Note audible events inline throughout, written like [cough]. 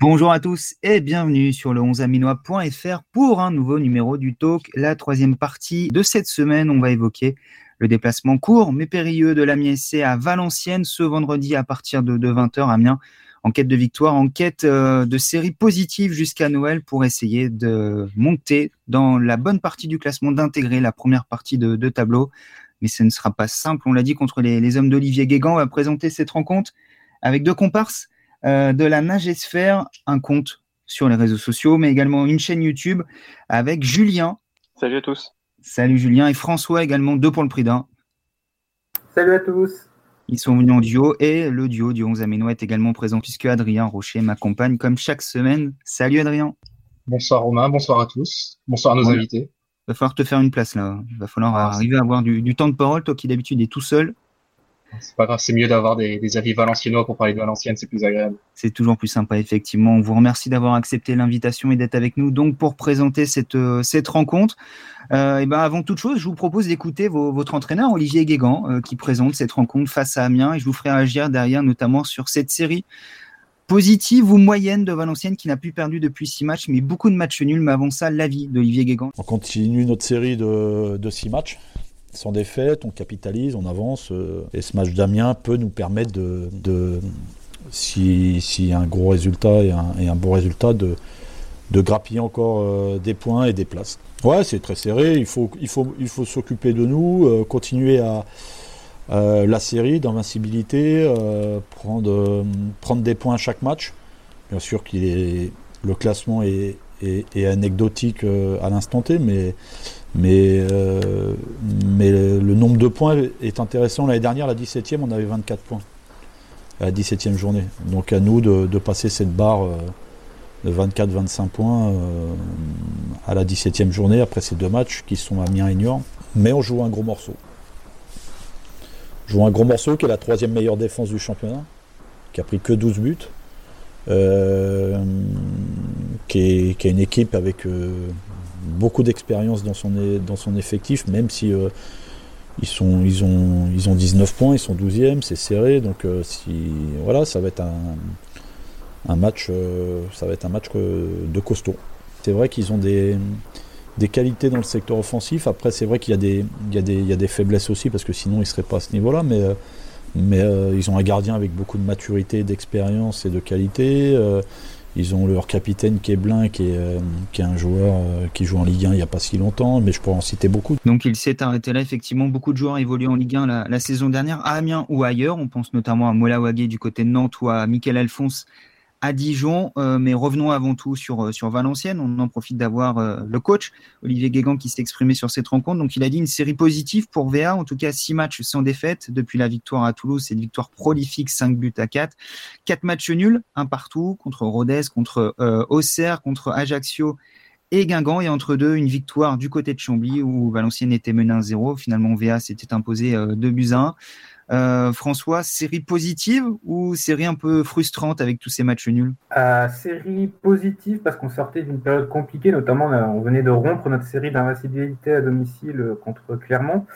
Bonjour à tous et bienvenue sur le 11aminois.fr pour un nouveau numéro du Talk. La troisième partie de cette semaine, on va évoquer le déplacement court mais périlleux de l'Amiens SC à Valenciennes ce vendredi à partir de, 20h. Amiens en quête de victoire, en quête euh, de série positive jusqu'à Noël pour essayer de monter dans la bonne partie du classement, d'intégrer la première partie de, tableau. Mais ce ne sera pas simple, on l'a dit, contre les, les hommes d'Olivier Guégan. On va présenter cette rencontre avec deux comparses. Euh, de la Magesphère, un compte sur les réseaux sociaux, mais également une chaîne YouTube avec Julien. Salut à tous. Salut Julien et François également, deux pour le prix d'un. Salut à tous. Ils sont venus en duo et le duo du 11 Aménois est également présent puisque Adrien Rocher m'accompagne comme chaque semaine. Salut Adrien. Bonsoir Romain, bonsoir à tous. Bonsoir à nos invités. Il va falloir te faire une place là. Il va falloir ah, arriver à avoir du, du, temps de parole, toi qui d'habitude es tout seul. C'est pas grave, c'est mieux d'avoir des, avis valenciennois pour parler de Valenciennes, c'est plus agréable. C'est toujours plus sympa, effectivement. On vous remercie d'avoir accepté l'invitation et d'être avec nous donc pour présenter cette, euh, cette rencontre. Euh, et ben avant toute chose, je vous propose d'écouter votre entraîneur Olivier Guégan euh, qui présente cette rencontre face à Amiens et je vous ferai agir derrière notamment sur cette série positive ou moyenne de Valenciennes qui n'a plus perdu depuis six matchs, mais beaucoup de matchs nuls. Mais avant ça, l'avis d'Olivier Guégan. On continue notre série de, de six matchs sans défaite, on capitalise, on avance. Euh, et ce match d'Amiens peut nous permettre de, si, si, un gros résultat et un, bon résultat, de, grappiller encore euh, des points et des places. Ouais, c'est très serré. Il faut, il faut, il faut s'occuper de nous, euh, continuer à la série d'invincibilité, prendre, prendre des points à chaque match. Bien sûr est le classement est anecdotique à l'instant T, mais mais, euh, mais le nombre de points est intéressant. L'année dernière, la 17e, on avait 24 points à la 17e journée. Donc à nous de, passer cette barre euh, de 24-25 points euh, à la 17e journée après ces deux matchs qui sont Amiens et Niort. Mais on joue un gros morceau. On joue un gros morceau qui est la troisième meilleure défense du championnat, qui a pris que 12 buts. qui, est, une équipe avec beaucoup d'expérience dans son, dans son effectif, même si euh, ils, sont, ils, ont, ils ont 19 points, ils sont 12e, c'est serré. Donc euh, si, voilà, ça va être un, un match, euh, ça va être un match de costaud. C'est vrai qu'ils ont des, des qualités dans le secteur offensif. Après, c'est vrai qu'il y, a des, y, y a des faiblesses aussi, parce que sinon ils ne seraient pas à ce niveau-là. Mais, mais ils ont un gardien avec beaucoup de maturité, d'expérience et de qualité. Ils ont leur capitaine qui est Blin, qui est, euh, qui est un joueur euh, qui joue en Ligue 1 il n'y a pas si longtemps, mais je pourrais en citer beaucoup. Donc il s'est arrêté là, effectivement. Beaucoup de joueurs évoluent en Ligue 1 la, saison dernière, à Amiens ou ailleurs. On pense notamment à Mola du côté de Nantes ou à Michael Alphonse à Dijon. Euh, mais revenons avant tout sur, euh, sur Valenciennes. On en profite d'avoir euh, le coach, Olivier Guégan, qui s'est exprimé sur cette rencontre. Donc, il a dit une série positive pour VA. En tout cas, six matchs sans défaite depuis la victoire à Toulouse. C'est une victoire prolifique, 5 buts à 4. Quatre matchs nuls, un partout, contre Rodez, contre Auxerre, contre Ajaccio et Guingamp. Et entre deux, une victoire du côté de Chambly où Valenciennes était mené 1-0. Finalement, VA s'était imposé 2 buts à 1. Euh, François, série positive ou série un peu frustrante avec tous ces matchs nuls? Euh, Série positive parce qu'on sortait d'une période compliquée, notamment on venait de rompre notre série d'invincibilité à domicile contre Clermont.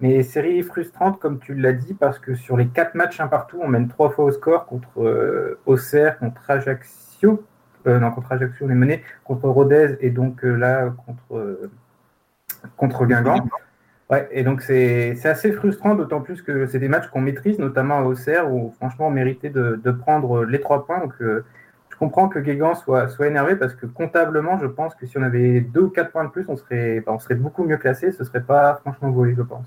Mais série frustrante, comme tu l'as dit, parce que sur les quatre matchs un partout, on mène trois fois au score contre euh, Auxerre, contre Ajaccio. non, contre Ajaccio, on est mené contre Rodez et donc là contre, contre Guingamp. Ouais, et donc c'est assez frustrant, d'autant plus que c'est des matchs qu'on maîtrise, notamment à Auxerre, où franchement on méritait de, prendre les trois points. Donc euh, je comprends que Guégan soit, soit énervé parce que comptablement, je pense que si on avait deux ou quatre points de plus, on serait, bah, on serait beaucoup mieux classé. Ce serait pas franchement volé, je pense.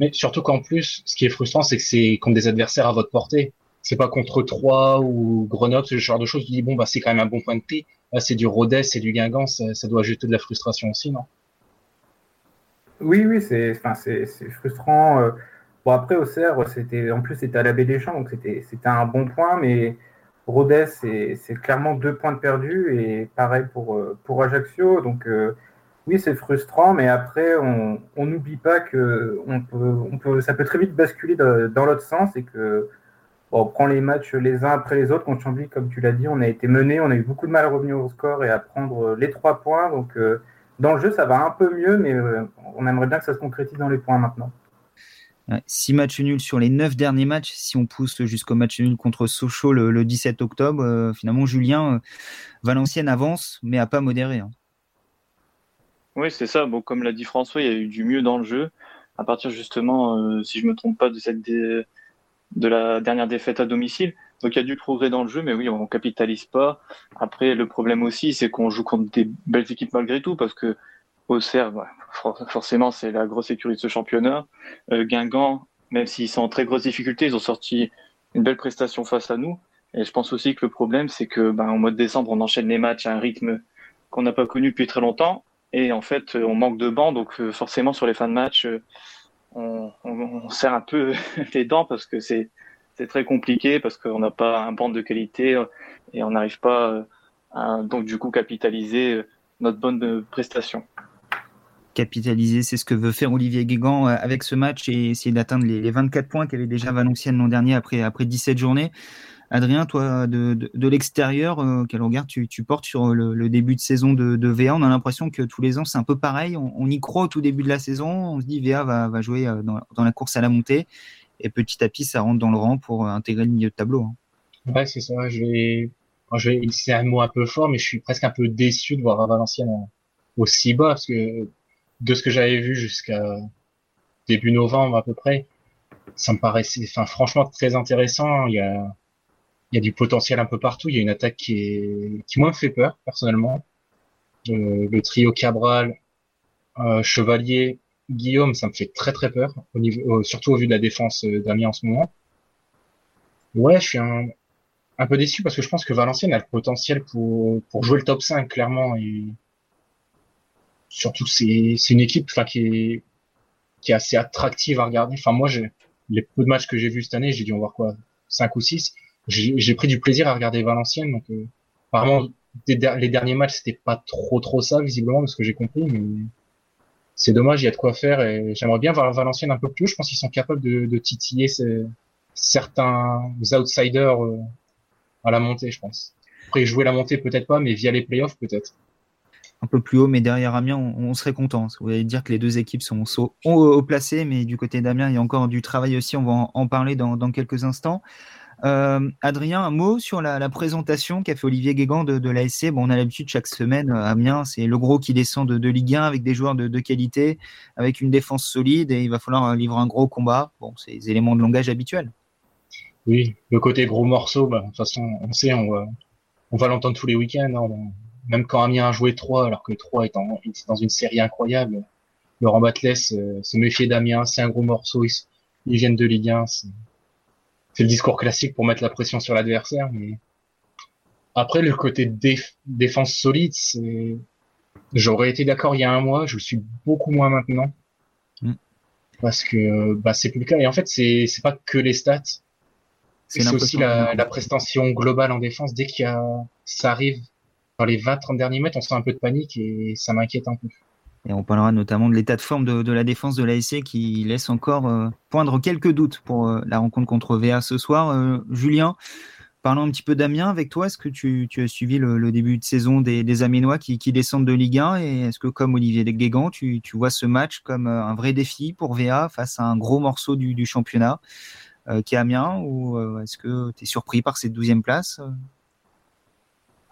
Mais surtout qu'en plus, ce qui est frustrant, c'est que c'est contre des adversaires à votre portée. C'est pas contre Troyes ou Grenoble, ce genre de choses. Tu dis bon bah c'est quand même un bon point de thé. Là c'est du Rodez, c'est du Guingamp, ça, ça doit ajouter de la frustration aussi, non? Oui, oui, c'est frustrant. Euh. Bon, après, Auxerre, c'était, en plus, c'était à la baie des Champs, donc c'était un bon point, mais Rodez, c'est clairement deux points de perdu, et pareil pour, euh, pour Ajaccio. Donc, euh, oui, c'est frustrant, mais après, on n'oublie pas que on peut, on peut, ça peut très vite basculer dans l'autre sens, et que on prend les matchs les uns après les autres. Contre Chambly, comme tu l'as dit, on a été mené, on a eu beaucoup de mal à revenir au score et à prendre les trois points. Donc, dans le jeu, ça va un peu mieux, mais euh, on aimerait bien que ça se concrétise dans les points maintenant. six matchs nuls sur les neuf derniers matchs. Si on pousse jusqu'au match nul contre Sochaux le, 17 octobre, finalement, Julien, Valenciennes avance, mais a pas modéré. Hein. Oui, c'est ça. Bon, comme l'a dit François, il y a eu du mieux dans le jeu. À partir justement, si je me trompe pas, de cette de la dernière défaite à domicile. Donc il y a du progrès dans le jeu, mais oui, on capitalise pas. Après, le problème aussi, c'est qu'on joue contre des belles équipes malgré tout, parce que Auxerre, bah, forcément, c'est la grosse écurie de ce championnat. Euh, Guingamp, même s'ils sont en très grosse difficulté, ils ont sorti une belle prestation face à nous. Et je pense aussi que le problème, c'est que ben, au mois de décembre, on enchaîne les matchs à un rythme qu'on n'a pas connu depuis très longtemps. Et en fait, on manque de bancs, donc euh, forcément, sur les fins de match, euh, on, on, on serre un peu [laughs] les dents parce que c'est c'est très compliqué parce qu'on n'a pas un banc de qualité euh, et on n'arrive pas euh, à donc du coup capitaliser euh, notre bonne prestation. Capitaliser, c'est ce que veut faire Olivier Guégan avec ce match et essayer d'atteindre les 24 points qu'avait déjà Valenciennes l'an dernier après, après 17 journées. Adrien, toi, de, de, l'extérieur, quel regard tu, portes sur le, début de saison de, VA On a l'impression que tous les ans, c'est un peu pareil. On, y croit au tout début de la saison. On se dit VA va, va jouer dans, la course à la montée et petit à petit, ça rentre dans le rang pour euh, intégrer le milieu de tableau. Hein. Ouais, c'est ça. Je vais, je vais, c'est un mot un peu fort, mais je suis presque un peu déçu de voir Valenciennes aussi bas parce que de ce que j'avais vu jusqu'à début novembre à peu près, ça me paraissait, enfin, franchement très intéressant. Il y a, il y a du potentiel un peu partout. Il y a une attaque qui est, qui moi me fait peur personnellement. Euh, le trio Cabral, euh, Chevalier, Guillaume, ça me fait très très peur, au niveau, surtout au vu de la défense euh, d'Amiens en ce moment. Ouais, je suis un, un peu déçu parce que je pense que Valenciennes a le potentiel pour, pour jouer le top 5, clairement. Et surtout, c'est, une équipe qui, est, qui est assez attractive à regarder. Enfin, moi, les peu de matchs que j'ai vus cette année, j'ai dû en voir quoi 5 ou 6. J'ai, j'ai pris du plaisir à regarder Valenciennes. Donc, euh, apparemment, les derniers matchs, c'était pas trop trop ça, visiblement, de ce que j'ai compris. Mais c'est dommage, il y a de quoi faire et j'aimerais bien voir Valenciennes un peu plus haut. Je pense qu'ils sont capables de, titiller certains outsiders euh, à la montée, je pense. Après, jouer la montée, peut-être pas, mais via les playoffs, peut-être. Un peu plus haut, mais derrière Amiens, on, serait content. Vous allez dire que les deux équipes sont au, haut placées, mais du côté d'Amiens, il y a encore du travail aussi. On va en, parler dans quelques instants. Euh, Adrien, un mot sur la, présentation qu'a fait Olivier Guégan de, de l'ASC. Bon, on a l'habitude chaque semaine euh, Amiens, c'est le gros qui descend de, Ligue 1 avec des joueurs de, qualité, avec une défense solide et il va falloir euh, livrer un gros combat. Bon, c'est des éléments de langage habituels. Oui, le côté gros morceau, bah, de toute façon, on sait, on va, on va l'entendre tous les week-ends. Hein. même quand Amiens a joué 3, alors que 3 est, dans une série incroyable, Laurent Batles se méfier d'Amiens, c'est un gros morceau, ils, ils viennent de Ligue 1 c'est le discours classique pour mettre la pression sur l'adversaire. Mais après, le côté défense solide, c'est, j'aurais été d'accord il y a un mois, je suis beaucoup moins maintenant. Mm. Parce que, bah, c'est plus le cas. Et en fait, c'est, c'est pas que les stats. C'est aussi la, la prestation globale en défense. Dès qu'il y a, ça arrive dans les 20-30 derniers mètres, on sent un peu de panique et ça m'inquiète un peu. Et on parlera notamment de l'état de forme de, la défense de l'ASC qui laisse encore euh, poindre quelques doutes pour euh, la rencontre contre VA ce soir. Euh, Julien, parlons un petit peu d'Amiens avec toi. Est-ce que tu, as suivi le, début de saison des, des qui, descendent de Ligue 1 et est-ce que comme Olivier Guégan, tu, tu vois ce match comme un vrai défi pour VA face à un gros morceau du, championnat qui est Amiens ou est-ce que tu es surpris par cette douzième place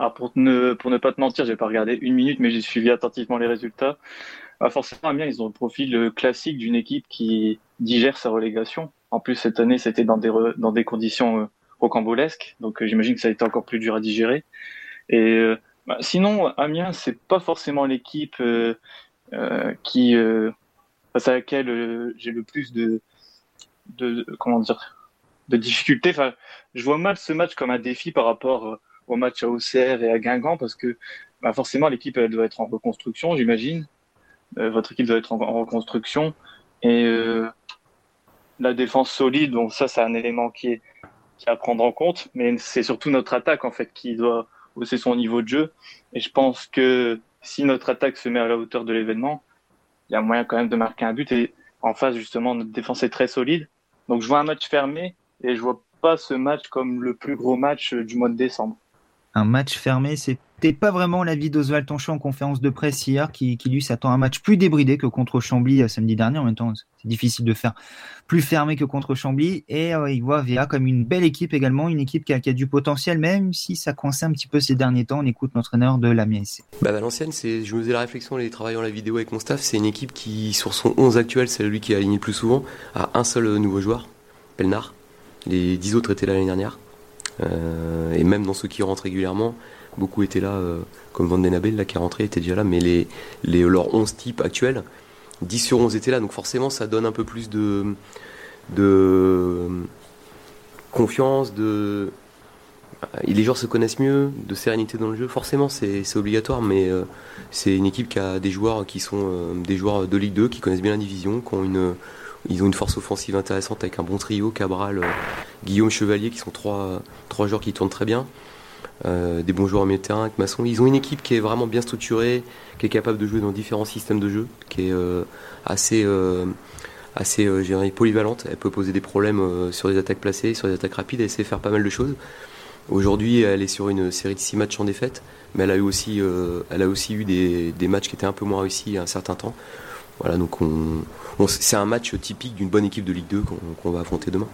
pour ne, pas te mentir, j'ai pas regardé une minute, mais j'ai suivi attentivement les résultats. Bah forcément, Amiens, ils ont le profil euh, classique d'une équipe qui digère sa relégation. En plus, cette année, c'était dans des, conditions euh, rocambolesques, donc euh, j'imagine que ça a été encore plus dur à digérer. Et bah, sinon, Amiens, c'est pas forcément l'équipe euh, qui face à laquelle j'ai le plus de, de comment dire de difficultés. Enfin, je vois mal ce match comme un défi par rapport au match à Auxerre et à Guingamp parce que bah, forcément l'équipe elle doit être en reconstruction, j'imagine. Euh, votre équipe doit être en, reconstruction et euh, la défense solide, donc ça c'est un élément qui est, qui à prendre en compte, mais c'est surtout notre attaque en fait qui doit hausser son niveau de jeu. Et je pense que si notre attaque se met à la hauteur de l'événement, il y a moyen quand même de marquer un but. Et en face justement notre défense est très solide. Donc je vois un match fermé et je vois pas ce match comme le plus gros match du mois de décembre. Un match fermé, c'était pas vraiment l'avis d'Oswald Tonchon en conférence de presse hier, qui, lui s'attend à un match plus débridé que contre Chambly euh, samedi dernier. En même temps, c'est difficile de faire plus fermé que contre Chambly. Et euh, il voit VA comme une belle équipe également, une équipe qui a, du potentiel, même si ça coinçait un petit peu ces derniers temps. On écoute l'entraîneur de la SC. Bah, Valenciennes, je me faisais la réflexion en travaillant la vidéo avec mon staff, c'est une équipe qui, sur son 11 actuel, c'est lui qui a aligné le plus souvent, a un seul nouveau joueur, Pelnard. Les 10 autres étaient là l'année dernière. Euh, et même dans ceux qui rentrent régulièrement, beaucoup étaient là, euh, comme Van là, qui est rentré, était déjà là, mais les, leurs 11 types actuels, 10 sur 11 étaient là, donc forcément ça donne un peu plus de, de confiance, de... Les joueurs se connaissent mieux, de sérénité dans le jeu, forcément c'est obligatoire, mais euh, c'est une équipe qui a des joueurs qui sont des joueurs de Ligue 2, qui connaissent bien la division, qui ont une, ils ont une force offensive intéressante avec un bon trio, Cabral, euh, Guillaume Chevalier, qui sont trois, trois joueurs qui tournent très bien. Euh, des bons joueurs au milieu de terrain avec Masson. Ils ont une équipe qui est vraiment bien structurée, qui est capable de jouer dans différents systèmes de jeu, qui est euh, assez, polyvalente. Elle peut poser des problèmes sur des attaques placées, sur des attaques rapides, elle sait faire pas mal de choses. Aujourd'hui, elle est sur une série de six matchs en défaite, mais elle a eu aussi, elle a aussi eu des, des matchs qui étaient un peu moins réussis à un certain temps. Voilà, donc on, c'est un match typique d'une bonne équipe de Ligue 2 qu'on va affronter demain.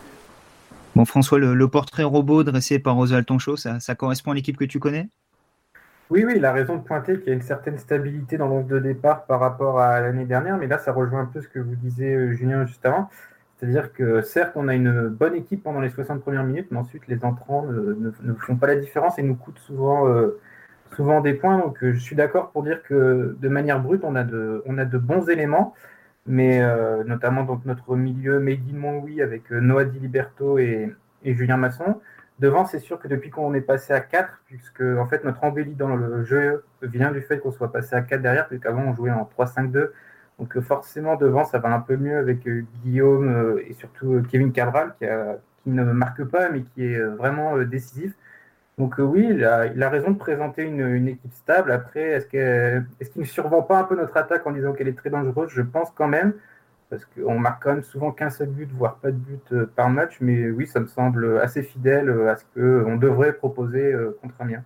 Bon, François, le, portrait robot dressé par Oswald Tonchot, ça, ça correspond à l'équipe que tu connais? Oui, oui, il a raison de pointer qu'il y a une certaine stabilité dans l'once de départ par rapport à l'année dernière, mais là, ça rejoint un peu ce que vous disiez, euh, Julien, juste avant. C'est-à-dire que certes, on a une bonne équipe pendant les 60 premières minutes, mais ensuite, les entrants ne, font pas la différence et nous coûtent souvent, euh, souvent des points. Donc, euh, je suis d'accord pour dire que de manière brute, on a de, on a de bons éléments mais euh, notamment donc notre milieu Made in avec euh, Noah Di Liberto et, Julien Masson. Devant, c'est sûr que depuis qu'on est passé à 4, puisque en fait notre embellie dans le jeu vient du fait qu'on soit passé à 4 derrière, puisqu'avant on jouait en 3-5-2. Donc forcément devant ça va un peu mieux avec Guillaume et surtout Kevin Cabral qui, qui, ne marque pas mais qui est vraiment décisif. Donc euh, oui, il a, raison de présenter une, équipe stable. Après, est-ce qu'il ne survend pas un peu notre attaque en disant qu'elle est très dangereuse? Je pense quand même, parce qu'on marque quand même souvent qu'un seul but, voire pas de but euh, par match. Mais oui, ça me semble assez fidèle euh, à ce qu'on devrait proposer contre Amiens.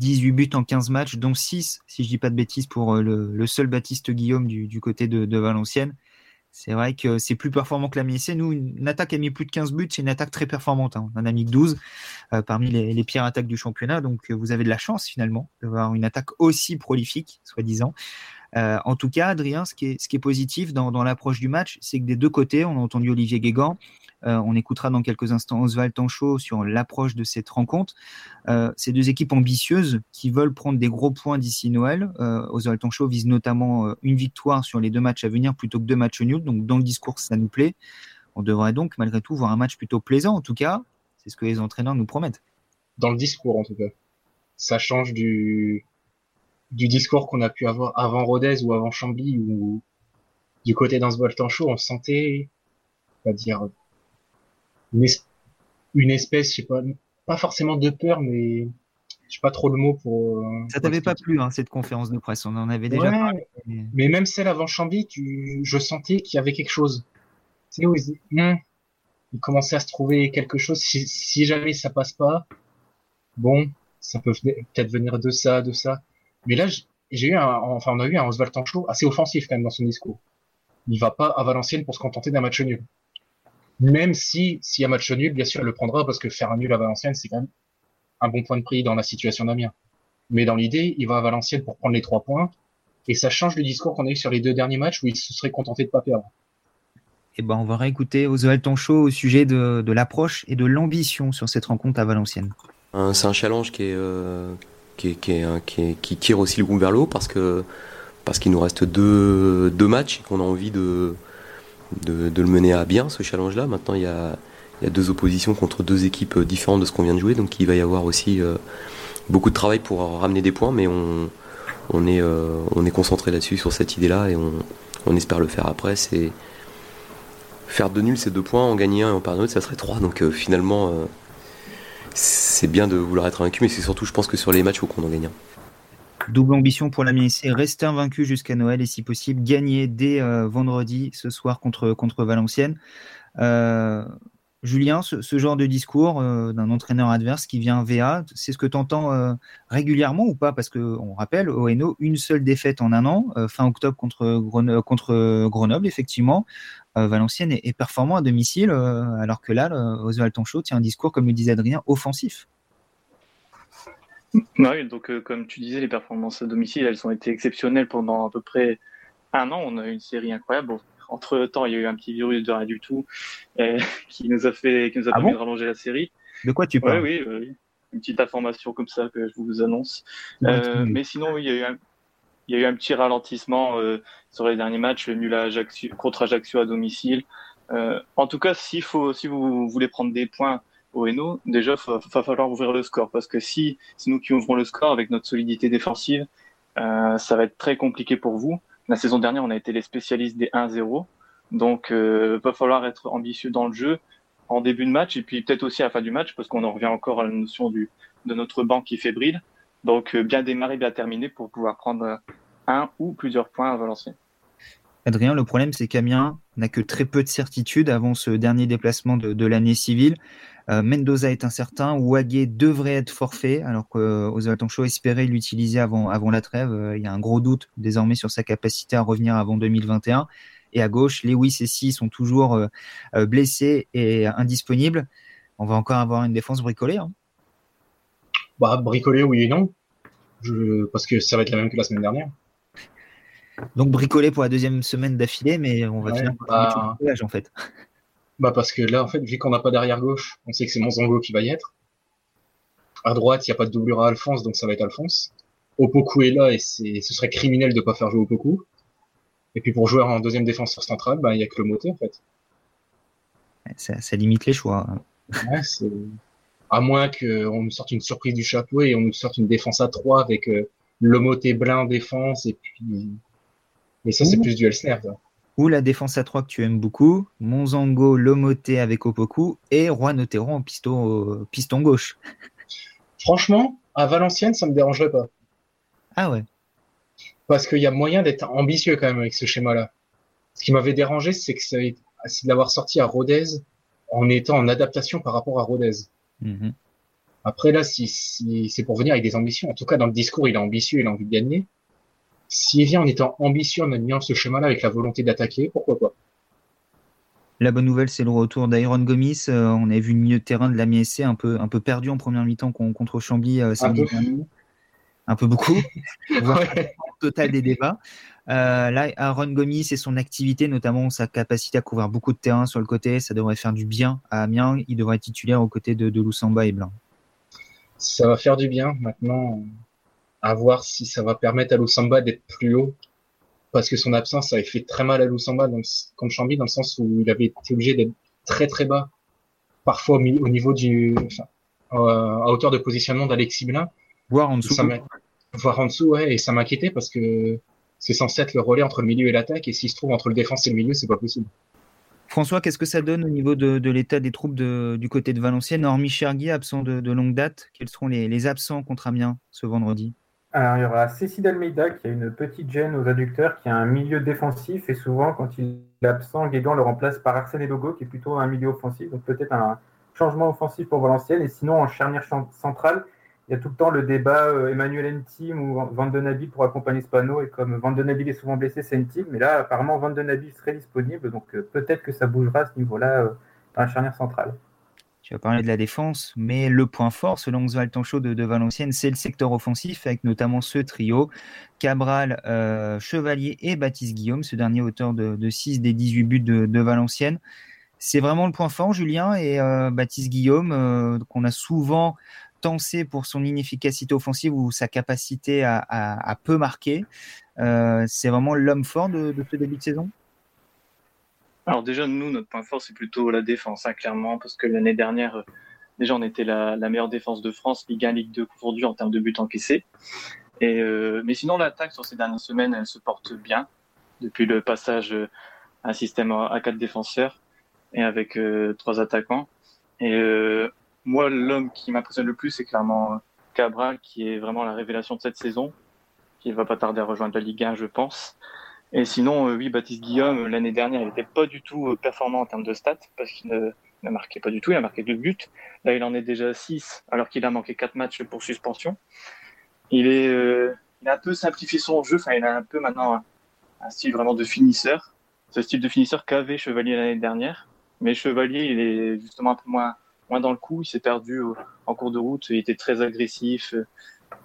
18 buts en 15 matchs, dont 6, si je dis pas de bêtises, pour le, seul Baptiste Guillaume du, côté de Valenciennes. C'est vrai que c'est plus performant que la MSC. Nous, une attaque a mis plus de 15 buts, c'est une attaque très performante. Hein. On en a mis 12 euh, parmi les, pires attaques du championnat. Donc, euh, vous avez de la chance finalement d'avoir une attaque aussi prolifique, soi-disant. Euh, en tout cas, Adrien, ce qui est, ce qui est positif dans, dans l'approche du match, c'est que des deux côtés, on a entendu Olivier Guégan, euh, on écoutera dans quelques instants Oswald Tanchot sur l'approche de cette rencontre. Euh, ces deux équipes ambitieuses qui veulent prendre des gros points d'ici Noël. Euh, Oswald Tanchot vise notamment une victoire sur les deux matchs à venir plutôt que deux matchs nuls. Donc dans le discours, ça nous plaît. On devrait donc malgré tout voir un match plutôt plaisant en tout cas. C'est ce que les entraîneurs nous promettent. Dans le discours en tout cas. Ça change du, du discours qu'on a pu avoir avant Rodez ou avant Chambly ou du côté d'un Tanchot, on sentait, on va dire, une, espèce, je sais pas, pas forcément de peur, mais je sais pas trop le mot pour. Euh, ça t'avait pas plu hein, cette conférence de presse, on en avait déjà parlé. Mais... même celle avant Chambly, tu... je sentais qu'il y avait quelque chose. C'est où hmm, il... commençait à se trouver quelque chose. Si, jamais ça passe pas, bon, ça peut peut-être venir de ça, de ça. Mais là, j'ai eu un, enfin, on a eu un Oswald Tanchot assez offensif quand même dans son discours. Il va pas à Valenciennes pour se contenter d'un match nul. Même si, s'il y a match nul, bien sûr, elle le prendra parce que faire un nul à Valenciennes, c'est quand même un bon point de prix dans la situation d'Amiens. Mais dans l'idée, il va à Valenciennes pour prendre les trois points. Et ça change le discours qu'on a eu sur les deux derniers matchs où il se serait contenté de pas perdre. Eh ben, on va réécouter Oswald Tonchot au sujet de, l'approche et de l'ambition sur cette rencontre à Valenciennes. C'est un challenge qui, est, euh, qui, qui, tire aussi le groupe vers le haut parce que parce qu'il nous reste deux, deux matchs et qu'on a envie de, de, le mener à bien, ce challenge-là. Maintenant, il y, a, deux oppositions contre deux équipes différentes de ce qu'on vient de jouer, donc il va y avoir aussi euh, beaucoup de travail pour ramener des points, mais on, euh, est concentré là-dessus, sur cette idée-là, et on, espère le faire après. C'est faire deux nuls, c'est deux points, en gagner un et en perdre un autre, ça serait trois. Donc euh, finalement, c'est bien de vouloir être vaincu, mais c'est surtout, je pense que sur les matchs, il faut qu'on en gagne un. Double ambition pour la c'est rester invaincu jusqu'à Noël et si possible gagner dès euh, vendredi ce soir contre, Valenciennes. Euh, Julien, ce, genre de discours euh, d'un entraîneur adverse qui vient VA, c'est ce que tu entends régulièrement ou pas? Parce qu'on rappelle, Oeno, une seule défaite en un an, fin octobre contre, contre Grenoble, effectivement. Valenciennes est, performant à domicile, alors que là, Oswald Tonchot tient un discours, comme le disait Adrien, offensif. Oui, donc comme tu disais, les performances à domicile, elles ont été exceptionnelles pendant à peu près un an. On a eu une série incroyable entre temps, il y a eu un petit virus de rien du tout euh, [laughs] qui nous a fait, qui nous a ah permis de rallonger la série. De quoi tu parles? Oui, oui, une petite information comme ça que je vous annonce. Euh, mais sinon, il y a eu un, il y a eu un petit ralentissement euh, sur les derniers matchs, nul à Ajaccio, contre Ajaccio à domicile. en tout cas, s'il faut, si vous voulez prendre des points au Hainaut, déjà, il va, falloir ouvrir le score. Parce que si c'est nous qui ouvrons le score avec notre solidité défensive, ça va être très compliqué pour vous. La saison dernière, on a été les spécialistes des 1-0. Donc, il euh, va falloir être ambitieux dans le jeu en début de match et puis peut-être aussi à la fin du match parce qu'on en revient encore à la notion de notre banc qui est fébrile. Donc, euh, bien démarrer, bien terminer pour pouvoir prendre un ou plusieurs points à Valenciennes. Adrien, le problème, c'est qu'Amiens n'a que très peu de certitudes avant ce dernier déplacement de, l'année civile. Euh, Mendoza est incertain, Ouagé devrait être forfait, alors que Toncho espérait l'utiliser avant, avant la trêve. Euh, il y a un gros doute désormais sur sa capacité à revenir avant 2021. Et à gauche, Lewis et Si sont toujours euh, blessés et indisponibles. On va encore avoir une défense bricolée. Hein. Bah, bricolée, oui et non. Parce que ça va être la même que la semaine dernière. Donc bricolé pour la deuxième semaine d'affilée, mais on va ouais, finir par bah... en fait. Bah parce que là, en fait, vu qu'on n'a pas d'arrière gauche, on sait que c'est Monzango qui va y être. À droite, il n'y a pas de doublure à Alphonse, donc ça va être Alphonse. Opoku est là et ce serait criminel de ne pas faire jouer Opoku. Et puis pour jouer en deuxième défenseur central, bah, il n'y a que le moté en fait. Ça, limite les choix. Ouais, à moins qu'on nous sorte une surprise du chapeau et on nous sorte une défense à 3 avec euh, le moté blanc défense et puis mais ça, c'est plus du Elsner. Ou la défense à 3 que tu aimes beaucoup, Monzango, Lomoté avec Opoku et Juan Otero en piston, piston gauche. Franchement, à Valenciennes, ça me dérangerait pas. Ah ouais. Parce qu'il y a moyen d'être ambitieux quand même avec ce schéma-là. Ce qui m'avait dérangé, c'est que c'est d'avoir sorti à Rodez en étant en adaptation par rapport à Rodez. Mhm. Après là, si, si c'est pour venir avec des ambitions, en tout cas dans le discours, il est ambitieux, il a envie de gagner. S'il vient en étant ambitieux, en alignant ce schéma-là avec la volonté d'attaquer, pourquoi pas? La bonne nouvelle, c'est le retour d'Iron Gomis. Euh, on a vu une milieu de terrain de la MSC un peu, un peu perdu en première mi-temps contre Chambly euh, samedi un peu. Un peu beaucoup. [laughs] total des débats. Euh, là, Aaron Gomis et son activité, notamment sa capacité à couvrir beaucoup de terrain sur le côté, ça devrait faire du bien à Amiens. Il devrait être titulaire aux côtés de, de et Blanc. Ça va faire du bien. Maintenant, à voir si ça va permettre à Lusamba d'être plus haut. Parce que son absence avait fait très mal à Lusamba contre Chambly, dans le sens où il avait été obligé d'être très très bas. Parfois au niveau du, enfin, à hauteur de positionnement d'Alexis Blin. Voir en dessous. voir en dessous, ouais, et ça m'inquiétait parce que c'est censé être le relais entre le milieu et l'attaque, et s'il se trouve entre le défense et le milieu, c'est pas possible. François, qu'est-ce que ça donne au niveau de, l'état des troupes du côté de Valenciennes Hormis Chergui, absent de, longue date, quels seront les, les absents contre Amiens ce vendredi? Alors, il y aura Cécile Almeida qui a une petite gêne aux adducteurs, qui a un milieu défensif et souvent, quand il est absent, Guégan le remplace par Arsène Edogo qui est plutôt un milieu offensif. Donc, peut-être un changement offensif pour Valenciennes. Et sinon, en charnière centrale, il y a tout le temps le débat euh, Emmanuel Ntim ou Van Den pour accompagner Spano. Et comme Van Den est souvent blessé, c'est Ntim. Mais là, apparemment, Van Den serait disponible. Donc, euh, peut-être que ça bougera à ce niveau-là euh, dans la charnière centrale. Tu as parlé de la défense, mais le point fort, selon Oswald Tanchot de, Valenciennes, c'est le secteur offensif, avec notamment ce trio, Cabral, euh, Chevalier et Baptiste Guillaume, ce dernier auteur de, 6 des 18 buts de, Valenciennes. C'est vraiment le point fort, Julien, et euh, Baptiste Guillaume, euh, qu'on a souvent tensé pour son inefficacité offensive ou sa capacité à, peu marquer. c'est vraiment l'homme fort de ce début de saison? Alors déjà, nous, notre point fort, c'est plutôt la défense, hein, clairement, parce que l'année dernière, euh, déjà, on était la, meilleure défense de France, Ligue 1, Ligue 2 aujourd'hui en termes de buts encaissés. Et, euh, mais sinon, l'attaque sur ces dernières semaines, elle se porte bien depuis le passage euh, à un système à quatre défenseurs et avec trois attaquants. Et moi, l'homme qui m'impressionne le plus, c'est clairement Cabral, qui est vraiment la révélation de cette saison, qui va pas tarder à rejoindre la Ligue 1, je pense. Et sinon, oui, Baptiste Guillaume, l'année dernière, il n'était pas du tout performant en termes de stats parce qu'il ne, marquait pas du tout. Il a marqué deux buts. Là, il en est déjà 6 alors qu'il a manqué quatre matchs pour suspension. Il, est, il a un peu simplifié son jeu. Enfin, il a un peu maintenant un, style vraiment de finisseur. Ce style de finisseur qu'avait Chevalier l'année dernière. Mais Chevalier, il est justement un peu moins, moins dans le coup. Il s'est perdu en cours de route. Il était très agressif.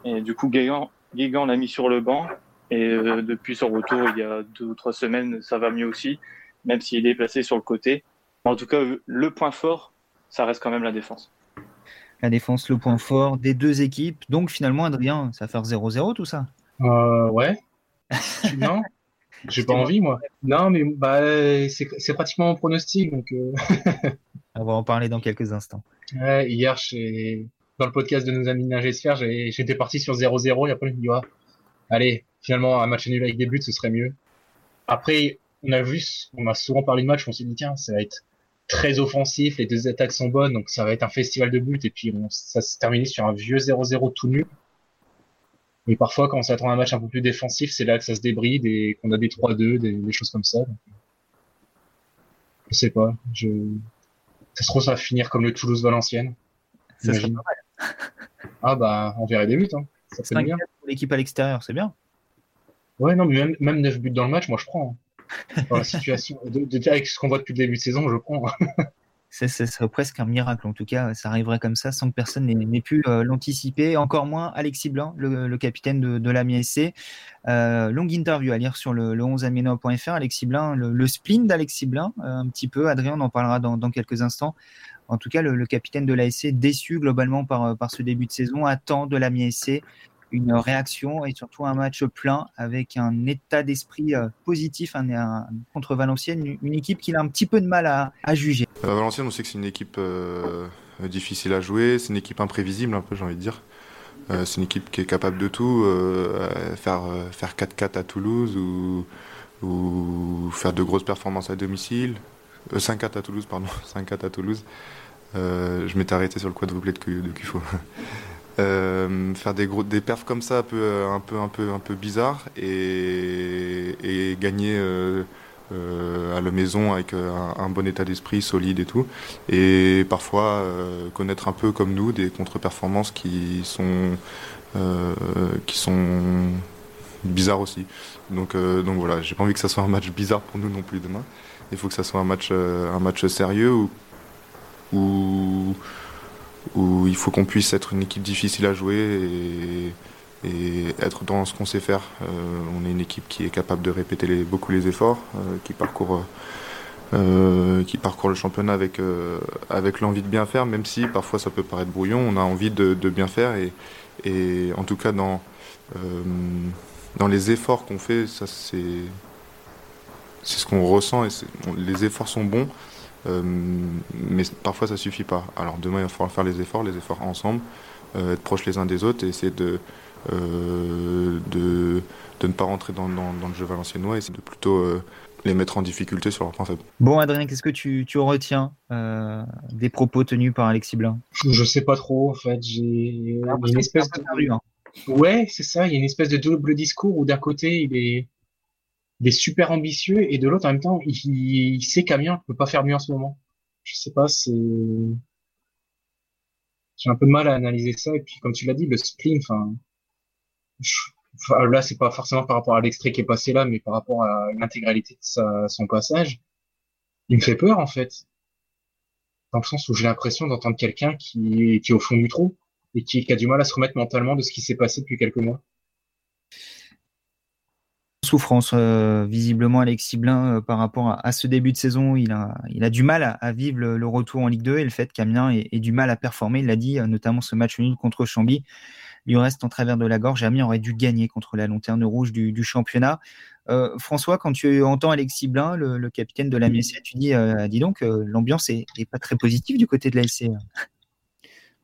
Et du coup, Guégan l'a mis sur le banc. Et euh, depuis son retour, il y a deux ou trois semaines, ça va mieux aussi, même s'il est placé sur le côté. En tout cas, le point fort, ça reste quand même la défense. La défense, le point fort des deux équipes. Donc finalement, Adrien, ça va faire 0-0 tout ça? Euh, Ouais. [laughs] non J'ai pas envie, moi. Non, mais bah, c'est pratiquement mon pronostic. Donc, euh... [laughs] On va en parler dans quelques instants. Ouais, hier, dans le podcast de nos amis Ningesphère, j'étais parti sur 0-0 et après, je me dis, allez, finalement, un match nul avec des buts, ce serait mieux. Après, on a vu, on a souvent parlé de match, on s'est dit, tiens, ça va être très offensif, les deux attaques sont bonnes, donc ça va être un festival de buts, et puis ça se termine sur un vieux 0-0 tout nul. Mais parfois, quand on s'attend à un match un peu plus défensif, c'est là que ça se débride et qu'on a des 3-2, des, des, choses comme ça. Donc, je sais pas. Je... Ça se trouve, ça va finir comme le Toulouse-Valenciennes. Ça serait pas mal. ah bah, on verrait des buts. Hein. Ça fait bien. pour l'équipe à l'extérieur, c'est bien. Ouais, non, mais même, même 9 buts dans le match, moi je prends. Hein. Dans la situation, de, de, avec ce qu'on voit depuis le début de saison, je prends. [laughs] Ce serait presque un miracle. En tout cas, ça arriverait comme ça sans que personne n'ait pu euh, l'anticiper. Encore moins Alexis Blanc, le, le capitaine de, de l'AMI SC. Euh, longue interview à lire sur le, le 11 aminoa.fr. Alexis Blanc, le, le spleen d'Alexis Blanc, euh, un petit peu. Adrien, on en parlera dans, dans quelques instants. En tout cas, le, capitaine de l'ASC, déçu globalement par, par ce début de saison, attend de l'AMI SC une réaction et surtout un match plein avec un état d'esprit positif un, contre Valenciennes, une, équipe qu'il a un petit peu de mal à, juger. Euh, Valenciennes, on sait que c'est une équipe euh, difficile à jouer, c'est une équipe imprévisible un peu, j'ai envie de dire. Euh, c'est une équipe qui est capable de tout, euh, faire faire 4-4 à Toulouse ou, ou faire de grosses performances à domicile. 5-4 à Toulouse, pardon, [laughs] 5-4 à Toulouse. je m'étais arrêté sur le quadruplé de, de Cufo. [laughs] Euh, faire des gros des perfs comme ça un peu un peu un peu bizarre et, gagner euh, euh, à la maison avec un, un bon état d'esprit solide et tout et parfois connaître un peu comme nous des contre-performances qui sont qui sont bizarres aussi donc donc voilà j'ai pas envie que ça soit un match bizarre pour nous non plus demain il faut que ça soit un match un match sérieux où, il faut qu'on puisse être une équipe difficile à jouer et, être dans ce qu'on sait faire. Euh, on est une équipe qui est capable de répéter beaucoup les efforts, euh, qui parcourt euh, qui parcourt le championnat avec avec l'envie de bien faire, même si parfois ça peut paraître brouillon. On a envie de, bien faire et, et en tout cas dans dans les efforts qu'on fait, ça c'est c'est ce qu'on ressent et on, les efforts sont bons. Euh, mais parfois ça suffit pas. Alors demain il va falloir faire les efforts, les efforts ensemble, euh, être proches les uns des autres et essayer de, euh, de, de, ne pas rentrer dans, dans, dans le jeu valenciennois et essayer de plutôt les mettre en difficulté sur leur point faible. Bon Adrien, qu'est-ce que tu, tu retiens euh, des propos tenus par Alexis Blanc Je sais pas trop en fait. J'ai une espèce de... Perdu, hein. Ouais, c'est ça. Il y a une espèce de double discours où d'un côté il est il est super ambitieux et de l'autre en même temps il, il sait qu'Amiens ne peut pas faire mieux en ce moment. Je sais pas, c'est j'ai un peu de mal à analyser ça. Et puis comme tu l'as dit le spleen, enfin, là c'est pas forcément par rapport à l'extrait qui est passé là, mais par rapport à l'intégralité de sa... son passage, il me fait peur en fait, dans le sens où j'ai l'impression d'entendre quelqu'un qui... qui est au fond du trou et qui a du mal à se remettre mentalement de ce qui s'est passé depuis quelques mois souffrance euh, visiblement Alexis Blin euh, par rapport à, à, ce début de saison. Il a, il a du mal à, à vivre le, le, retour en Ligue 2 et le fait qu'Amiens ait, ait, du mal à performer. Il l'a dit, euh, notamment ce match nul contre Chambly. Il reste en travers de la gorge. Amiens aurait dû gagner contre la lanterne rouge du, du championnat. Euh, François, quand tu entends Alexis Blin, le, le capitaine de la MSC, tu dis, dis donc, l'ambiance est, est, pas très positive du côté de la SC.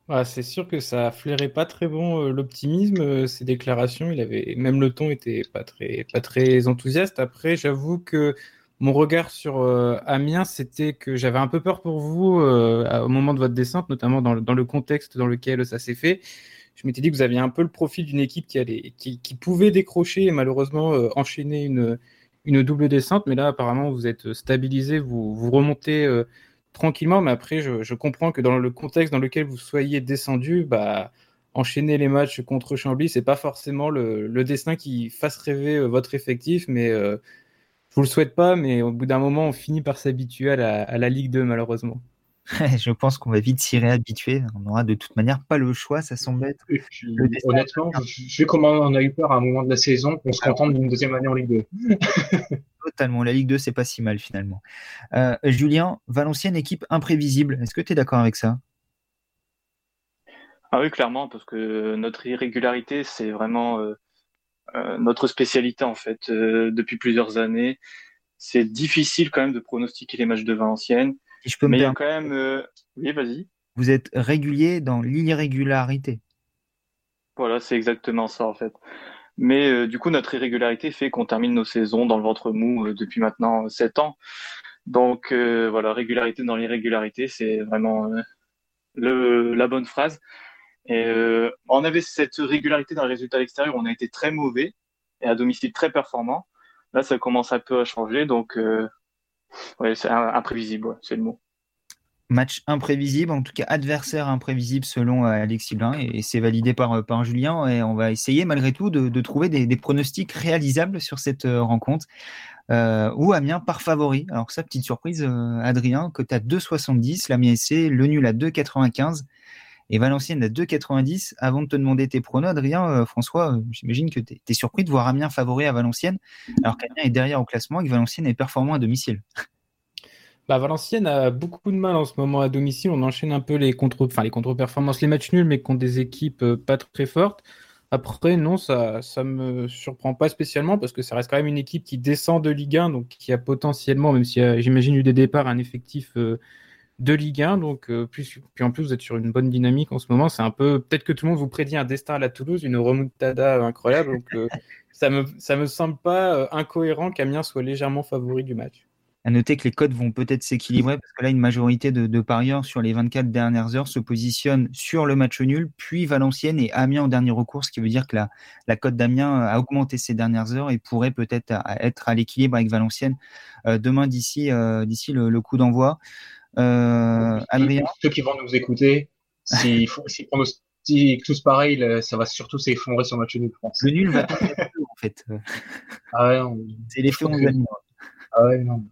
Ah, c'est sûr que ça flairait pas très bon euh, l'optimisme, euh, ces déclarations. Il avait même le ton était pas très pas très enthousiaste. Après, j'avoue que mon regard sur euh, Amiens, c'était que j'avais un peu peur pour vous euh, au moment de votre descente, notamment dans le, dans le contexte dans lequel ça s'est fait. Je m'étais dit que vous aviez un peu le profil d'une équipe qui allait qui, pouvait décrocher et malheureusement enchaîner une une double descente, mais là, apparemment, vous êtes stabilisé, vous, vous remontez tranquillement. Mais après, je, comprends que dans le contexte dans lequel vous soyez descendu, bah, enchaîner les matchs contre Chambly, c'est pas forcément le, destin qui fasse rêver votre effectif, mais je vous le souhaite pas. Mais au bout d'un moment, on finit par s'habituer à à la Ligue 2, malheureusement. [laughs] je pense qu'on va vite s'y réhabituer. On n'aura de toute manière pas le choix, ça semble être. honnêtement, je, vu comment on a eu peur à un moment de la saison, on se contente d'une deuxième année en Ligue 2. [laughs] Totalement, la Ligue 2, c'est pas si mal finalement. Euh, Julien, Valenciennes, équipe imprévisible. Est-ce que tu es d'accord avec ça? Ah oui, clairement, parce que notre irrégularité, c'est vraiment euh, euh, notre spécialité en fait depuis plusieurs années. C'est difficile quand même de pronostiquer les matchs de Valenciennes je peux Mais a quand même. Euh, oui, vas-y. Vous êtes régulier dans l'irrégularité. Voilà, c'est exactement ça en fait. Mais euh, du coup, notre irrégularité fait qu'on termine nos saisons dans le ventre mou euh, depuis maintenant 7 ans. Donc voilà, régularité dans l'irrégularité, c'est vraiment le, la bonne phrase. Et on avait cette régularité dans les résultats extérieurs, on a été très mauvais et à domicile très performant. Là, ça commence un peu à changer, donc Ouais, c'est imprévisible, c'est le mot. Match imprévisible, en tout cas adversaire imprévisible selon euh, Alexis Blin, et, c'est validé par, euh, par Julien. Et on va essayer malgré tout de, trouver des, pronostics réalisables sur cette euh, rencontre. ou Amiens par favori? Alors ça, petite surprise, Adrien, que tu as 2,70, l'Amiens SC, le nul à 2,95 et Valenciennes à 2,90. Avant de te demander tes pronos, Adrien, François, j'imagine que tu es, surpris de voir Amiens favori à Valenciennes, alors qu'Amiens est derrière au classement et que Valenciennes est performant à domicile. Bah, Valenciennes a beaucoup de mal en ce moment à domicile. On enchaîne un peu les contre-performances, les matchs nuls, mais contre des équipes euh, pas très fortes. Après, non, ça, ça me surprend pas spécialement parce que ça reste quand même une équipe qui descend de Ligue 1, donc qui a potentiellement, même si j'imagine eu des départs, un effectif euh, de Ligue 1. Donc, euh, puis, en plus, vous êtes sur une bonne dynamique en ce moment. C'est un peu, peut-être que tout le monde vous prédit un destin à la Toulouse, une remontada incroyable. Donc, [laughs] ça me, ça me semble pas incohérent qu'Amiens soit légèrement favori du match. À noter que les codes vont peut-être s'équilibrer parce que là, une majorité de, parieurs sur les 24 dernières heures se positionnent sur le match nul, puis Valenciennes et Amiens au dernier recours, ce qui veut dire que la, la cote d'Amiens a augmenté ces dernières heures et pourrait peut-être être à l'équilibre avec Valenciennes euh, demain d'ici euh, d'ici le, coup d'envoi. Euh, Adrien Ceux qui vont nous écouter, s'ils [laughs] si pronostiquent tous pareil, ça va surtout s'effondrer sur le match nul, je pense. Le nul va [laughs] en fait. Ah ouais, C'est l'effet on Ah ouais, non.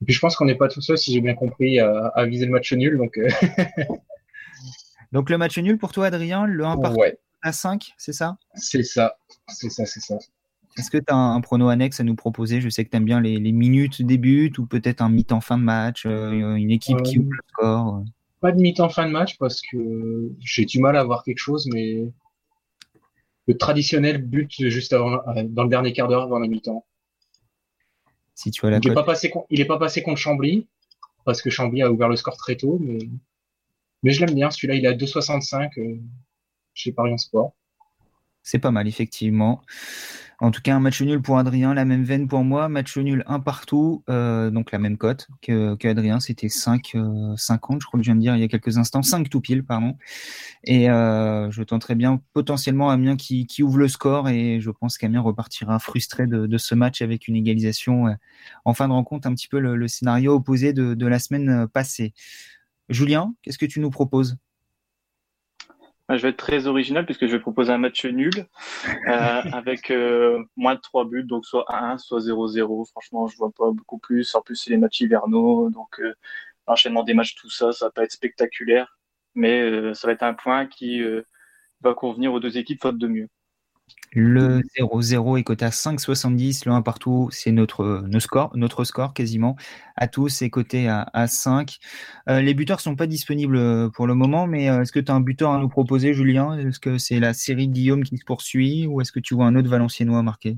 Et puis je pense qu'on n'est pas tout seul, si j'ai bien compris, à, viser le match nul. Donc, euh. [laughs] donc le match nul pour toi, Adrien, le 1 par à 5, c'est ça? C'est ça, c'est ça, c'est ça. Est-ce que tu as un, prono annexe à nous proposer? Je sais que tu aimes bien les, minutes des buts ou peut-être un mi-temps fin de match, euh, une équipe qui ouvre le score. Pas de mi-temps fin de match parce que j'ai du mal à voir quelque chose, mais le traditionnel but juste avant, euh, dans le dernier quart d'heure avant la mi-temps il n'est pas, passé, pas passé contre Chambly, parce que Chambly a ouvert le score très tôt, mais, mais je l'aime bien. Celui-là, il est à 2,65 euh, chez Paris en Sport. C'est pas mal, effectivement. En tout cas, un match nul pour Adrien, la même veine pour moi. Match nul un partout, euh, donc la même cote que, Adrien. C'était 5, 50, euh, je crois que je viens de dire il y a quelques instants. 5 tout pile, pardon. Et euh, je tenterai bien potentiellement Amiens qui, qui, ouvre le score et je pense qu'Amiens repartira frustré de, ce match avec une égalisation en fin de rencontre, un petit peu le, scénario opposé de la semaine passée. Julien, qu'est-ce que tu nous proposes? Je vais être très original puisque je vais proposer un match nul euh, [laughs] avec euh, moins de 3 buts, donc soit 1 soit 0-0. Franchement, je vois pas beaucoup plus. En plus, c'est les matchs hivernaux, donc euh, l'enchaînement des matchs, tout ça, ça va pas être spectaculaire, mais ça va être un point qui va convenir aux deux équipes faute de mieux. Le 0-0 est coté à 5,70. Le 1 partout, c'est notre, notre, score, notre score quasiment. À tous, c'est coté à, à 5. Euh, les buteurs sont pas disponibles euh, pour le moment, mais euh, est-ce que tu as un buteur à nous proposer, Julien? Est-ce que c'est la série Guillaume qui se poursuit ou est-ce que tu vois un autre Valenciennois marqué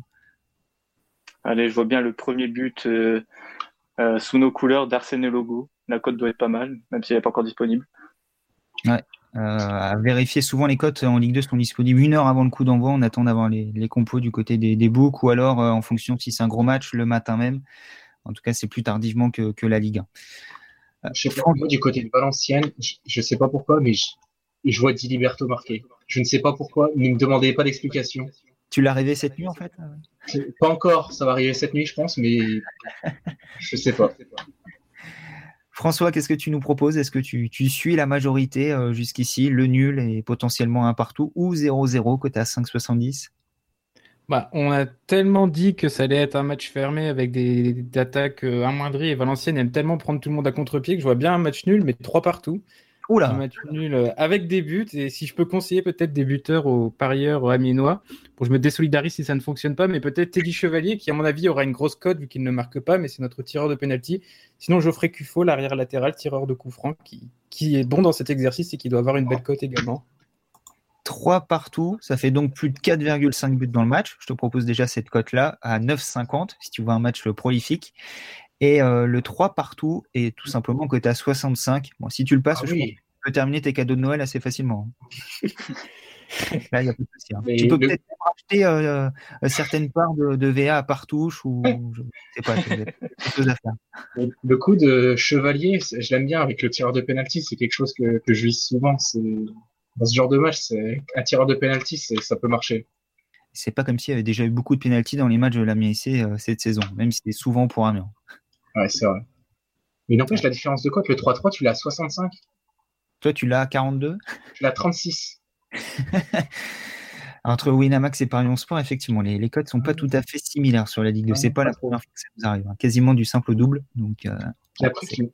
Allez, je vois bien le premier but sous nos couleurs d'Arsène Logo. La cote doit être pas mal, même si elle n'est pas encore disponible. Ouais, à vérifier souvent les cotes en Ligue 2 sont disponibles une heure avant le coup d'envoi. On attend d'avoir les, compos du côté des, des books ou alors euh, en fonction si c'est un gros match le matin même. En tout cas, c'est plus tardivement que, la Ligue 1. Euh, je sais pas, moi, du côté de Valenciennes, je, ne sais pas pourquoi, mais je, vois Di Liberto marqué. Je ne sais pas pourquoi, ne me demandez pas d'explication. Tu l'as rêvé cette nuit en fait? Pas encore, ça va arriver cette nuit, je pense, mais [laughs] je sais pas. François, qu'est-ce que tu nous proposes? Est-ce que tu, suis la majorité euh, jusqu'ici, le nul et potentiellement un partout, ou 0-0 côté à 5,70 bah, on a tellement dit que ça allait être un match fermé avec des, attaques euh, amoindries et Valenciennes aime tellement prendre tout le monde à contre-pied que je vois bien un match nul, mais trois partout. Oula. Un match nul euh, avec des buts. Et si je peux conseiller peut-être des buteurs aux parieurs amiénois, pour que je me désolidarise si ça ne fonctionne pas, mais peut-être Teddy Chevalier qui, à mon avis, aura une grosse cote vu qu'il ne marque pas, mais c'est notre tireur de penalty. Sinon, Geoffrey Cuffo, l'arrière latéral, tireur de coup franc, qui, qui est bon dans cet exercice et qui doit avoir une belle cote également. 3 partout, ça fait donc plus de 4,5 buts dans le match. Je te propose déjà cette cote-là à 9,50 si tu vois un match prolifique. Et euh, le 3 partout est tout simplement coté à 65. Bon, si tu le passes, ah je pense que tu peux terminer tes cadeaux de Noël assez facilement. [laughs] Là, il n'y a pas de souci. Hein. Tu peux peut-être racheter euh, euh, certaines parts de, VA à partouche ou [laughs] je sais pas. Le coup de chevalier, je l'aime bien avec le tireur de penalty. C'est quelque chose que, que je vis souvent. C'est dans ce genre de match, c'est un tireur de penalty, ça peut marcher. C'est pas comme s'il y avait déjà eu beaucoup de penalty dans les matchs de l'Amiens IC euh, cette saison, même si c'était souvent pour Amiens. Ouais, c'est vrai. Mais n'empêche, la différence de cote, le 3-3, tu l'as à 65. Toi, tu l'as à 42 Tu l'as à 36. [laughs] Entre Winamax et Paris Sport, effectivement, les, les cotes sont pas tout à fait similaires sur la Ligue 2. C'est pas la première fois que ça nous arrive. Hein. Quasiment du simple au double. Donc, euh, après, ce qui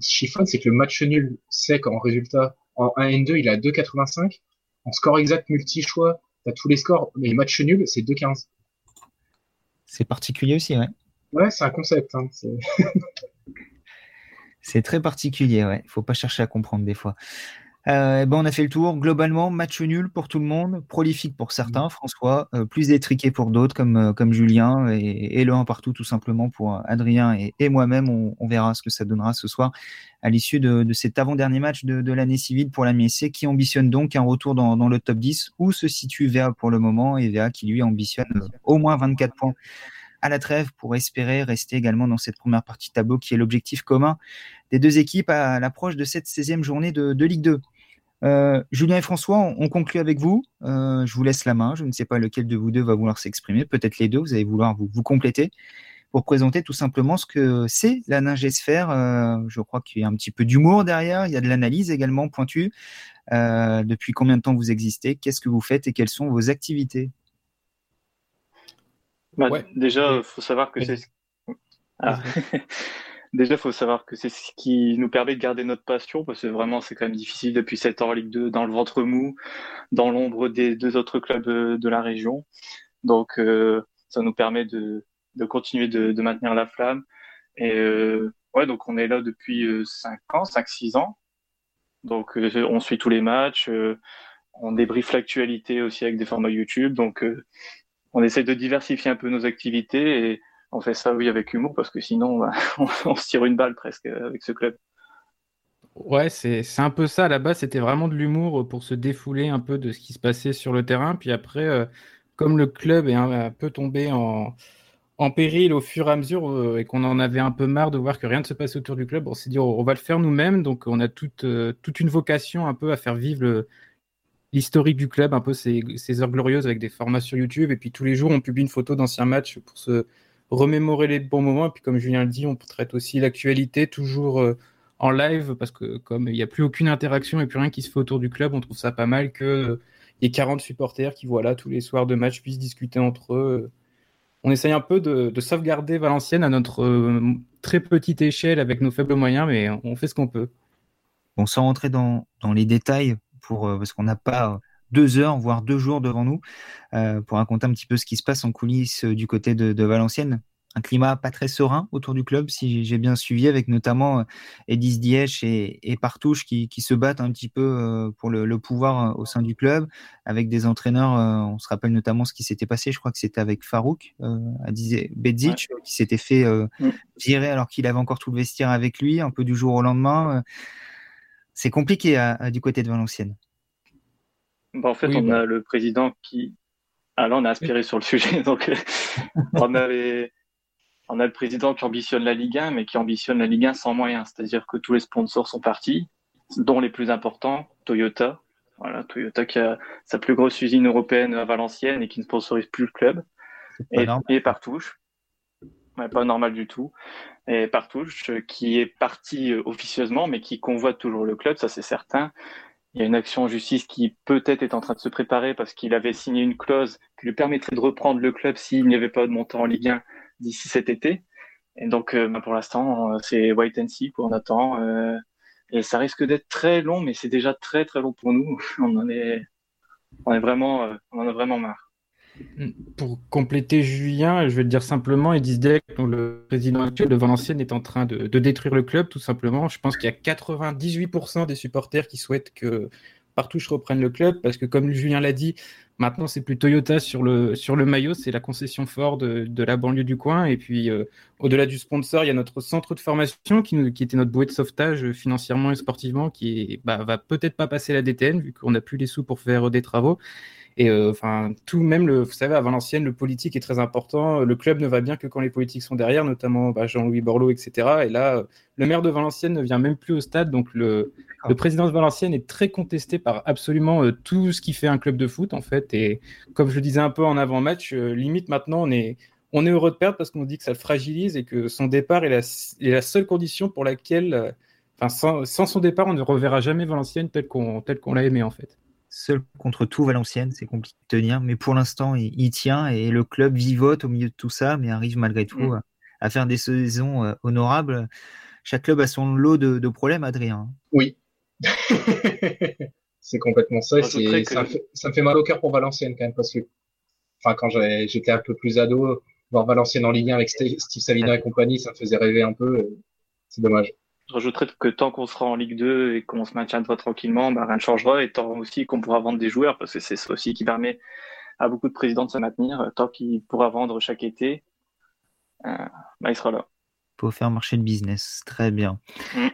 chiffonne, c'est que le match nul sec en résultat en 1 et 2, il a 2,85. En score exact multi-choix, tu as tous les scores, mais les matchs nuls, c'est 2,15. C'est particulier aussi, ouais. Ouais, c'est un concept. Hein, c'est [laughs] très particulier, ouais. Il faut pas chercher à comprendre des fois. Euh, ben on a fait le tour. Globalement, match nul pour tout le monde, prolifique pour certains, François, euh, plus étriqué pour d'autres comme, euh, comme Julien, et, le 1 partout tout simplement pour Adrien et, moi-même. On, verra ce que ça donnera ce soir à l'issue de, cet avant-dernier match de, l'année civile pour la MSC qui ambitionne donc un retour dans, dans, le top 10 où se situe VA pour le moment et VA qui lui ambitionne au moins 24 points à la trêve pour espérer rester également dans cette première partie de tableau qui est l'objectif commun des deux équipes à l'approche de cette 16e journée de, Ligue 2. Euh, Julien et François, on, conclut avec vous. Euh, je vous laisse la main. Je ne sais pas lequel de vous deux va vouloir s'exprimer. Peut-être les deux. Vous allez vouloir vous, compléter pour présenter tout simplement ce que c'est la ningesphère. Euh, je crois qu'il y a un petit peu d'humour derrière. Il y a de l'analyse également pointue. depuis combien de temps vous existez? Qu'est-ce que vous faites et quelles sont vos activités? Bah, Déjà, il faut savoir que c'est. Ah. [laughs] Déjà, faut savoir que c'est ce qui nous permet de garder notre passion, parce que vraiment, c'est quand même difficile depuis 7 ans en Ligue 2, dans le ventre mou, dans l'ombre des deux autres clubs de la région. Donc, euh, ça nous permet de, de continuer de, de, maintenir la flamme. Et euh, ouais, donc on est là depuis 5 euh, ans, 5-6 ans. Donc, euh, on suit tous les matchs, euh, on débriefe l'actualité aussi avec des formats YouTube. Donc, on essaie de diversifier un peu nos activités et on fait ça, oui, avec humour, parce que sinon, bah, [laughs] on, se tire une balle presque avec ce club. Ouais, c'est un peu ça. À la base, c'était vraiment de l'humour pour se défouler un peu de ce qui se passait sur le terrain. Puis après, euh, comme le club est un, peu tombé en, en, péril au fur et à mesure euh, et qu'on en avait un peu marre de voir que rien ne se passait autour du club, on s'est dit on, va le faire nous-mêmes. Donc on a toute, euh, toute une vocation un peu à faire vivre l'historique du club, un peu ces, heures glorieuses avec des formats sur YouTube. Et puis tous les jours, on publie une photo d'anciens matchs pour se remémorer les bons moments. Et puis, comme Julien le dit, on traite aussi l'actualité toujours euh, en live parce que, comme il n'y a plus aucune interaction et plus rien qui se fait autour du club, on trouve ça pas mal que euh, ait 40 supporters qui, voilà, tous les soirs de match puissent discuter entre eux. On essaye un peu de, sauvegarder Valenciennes à notre euh, très petite échelle avec nos faibles moyens, mais on fait ce qu'on peut. Bon, sans rentrer dans les détails, pour, parce qu'on n'a pas deux heures, voire deux jours devant nous, euh, pour raconter un petit peu ce qui se passe en coulisses euh, du côté de, Valenciennes. Un climat pas très serein autour du club, si j'ai bien suivi, avec notamment euh, Edis Diech et, Partouche qui, se battent un petit peu pour le, pouvoir au sein du club, avec des entraîneurs. On se rappelle notamment ce qui s'était passé, je crois que c'était avec Farouk, à Bedzic, qui s'était fait mm. virer alors qu'il avait encore tout le vestiaire avec lui, un peu du jour au lendemain. C'est compliqué du côté de Valenciennes. Bah, en fait, on bah. a le président qui. Ah là, on a aspiré [laughs] sur le sujet. Donc, euh, on, avait... on a le président qui ambitionne la Ligue 1, mais qui ambitionne la Ligue 1 sans moyens. C'est-à-dire que tous les sponsors sont partis, dont les plus importants, Toyota, Voilà, Toyota qui a sa plus grosse usine européenne à Valenciennes et qui ne sponsorise plus le club. Et, et Pas normal du tout. Et Partouche qui est parti euh, officieusement, mais qui convoite toujours le club, ça c'est certain. Il y a une action en justice qui peut-être est en train de se préparer parce qu'il avait signé une clause qui lui permettrait de reprendre le club s'il n'y avait pas de montant en Ligue 1 d'ici cet été. Et donc, euh, bah, pour l'instant, euh, c'est wait and see, On attend. Et ça risque d'être très long, mais c'est déjà très très long pour nous. [laughs] On en est, on est vraiment, euh, on en a vraiment marre. Pour compléter Julien, je vais te dire simplement, Edis le président actuel de Valenciennes, est en train de, détruire le club, tout simplement. Je pense qu'il y a 98% des supporters qui souhaitent que Partouche reprenne le club, parce que comme Julien l'a dit, Maintenant, c'est plus Toyota sur le, sur le maillot, c'est la concession Ford de, la banlieue du coin. Et puis, euh, au-delà du sponsor, il y a notre centre de formation qui, était notre bouée de sauvetage euh, financièrement et sportivement, qui bah, va peut-être pas passer la DTN, vu qu'on n'a plus les sous pour faire des travaux. Et euh, enfin, tout même, le, vous savez, à Valenciennes, le politique est très important. Le club ne va bien que quand les politiques sont derrière, notamment bah, Jean-Louis Borloo, etc. Et là, le maire de Valenciennes ne vient même plus au stade. Donc, le, le président de Valenciennes est très contesté par absolument euh, tout ce qui fait un club de foot, en fait. Et comme je le disais un peu en avant-match, euh, limite maintenant, on est, on est heureux de perdre parce qu'on dit que ça le fragilise et que son départ est la, est la seule condition pour laquelle, enfin, sans, sans, son départ, on ne reverra jamais Valenciennes tel qu'on qu'on l'a aimé, en fait seul contre tout Valenciennes, c'est compliqué de tenir, mais pour l'instant, il, tient et le club vivote au milieu de tout ça, mais arrive malgré tout mm. à, faire des saisons euh, honorables. Chaque club a son lot de, problèmes, Adrien. Oui. [laughs] c'est complètement ça. ça, me fait, mal au cœur pour Valenciennes quand même, parce que enfin, quand j'étais un peu plus ado, voir Valenciennes en Ligue 1 avec Steve Salina et compagnie, ça me faisait rêver un peu. C'est dommage. Je rajouterais que tant qu'on sera en Ligue 2 et qu'on se maintiendra tranquillement, bah, rien ne changera. Et tant aussi qu'on pourra vendre des joueurs, parce que c'est ça aussi qui permet à beaucoup de présidents de se maintenir. Tant qu'il pourra vendre chaque été, euh, bah, il sera là. Pour faire marcher le business. Très bien. Mm.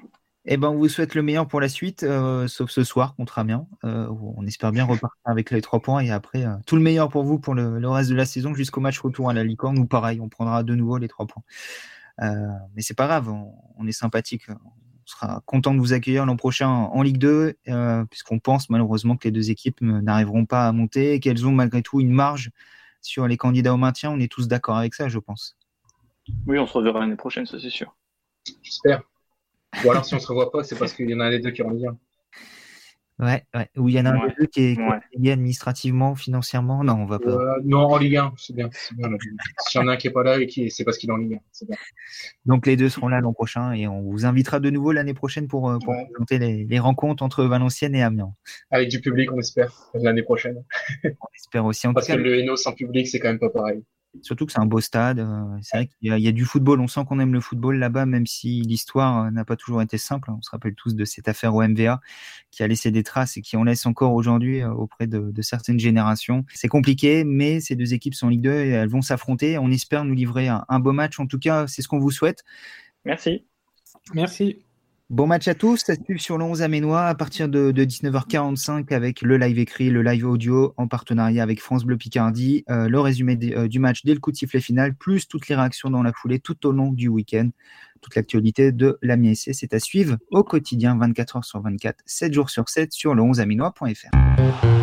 Eh ben, on vous souhaite le meilleur pour la suite, euh, sauf ce soir contre Amiens. Euh, on espère bien repartir avec les trois points et après tout le meilleur pour vous pour le, reste de la saison jusqu'au match retour à la Licorne ou pareil, on prendra de nouveau les trois points. Euh, mais c'est pas grave, on, est sympathique. On sera content de vous accueillir l'an prochain en, Ligue 2, euh, puisqu'on pense malheureusement que les deux équipes n'arriveront pas à monter et qu'elles ont malgré tout une marge sur les candidats au maintien. On est tous d'accord avec ça, je pense. Oui, on se reverra l'année prochaine, ça c'est sûr. J'espère. Ou alors si on se revoit pas, c'est parce qu'il y en a les deux qui ont lien. Ouais, ouais. Ou il y en a un des deux qui est, lié administrativement, financièrement? Non, on va pas. Euh, non, en Ligue 1, c'est bien. S'il y en a un qui n'est pas là, et qui, c'est parce qu'il est en Ligue 1. Bien. Donc les deux seront là l'an prochain et on vous invitera de nouveau l'année prochaine pour, euh, pour présenter les, les, rencontres entre Valenciennes et Amiens. Avec du public, on espère, l'année prochaine. on espère aussi. En parce que le Hainaut sans public, c'est quand même pas pareil. Surtout que c'est un beau stade. Euh, c'est vrai qu'il y, a du football. On sent qu'on aime le football là-bas, même si l'histoire euh, n'a pas toujours été simple. On se rappelle tous de cette affaire au MVA qui a laissé des traces et qui en laisse encore aujourd'hui euh, auprès de, certaines générations. C'est compliqué, mais ces deux équipes sont Ligue 2 et elles vont s'affronter. On espère nous livrer un, un beau match. En tout cas, c'est ce qu'on vous souhaite. Merci. Merci. Bon match à tous, ça suit sur le 11 Aménois à partir de, 19h45 avec le live écrit, le live audio en partenariat avec France Bleu Picardie, euh, le résumé euh, du match dès le coup de sifflet final, plus toutes les réactions dans la foulée tout au long du week-end. Toute l'actualité de la SC, c'est à suivre au quotidien 24h sur 24, 7 jours sur 7 sur le 11aminois.fr.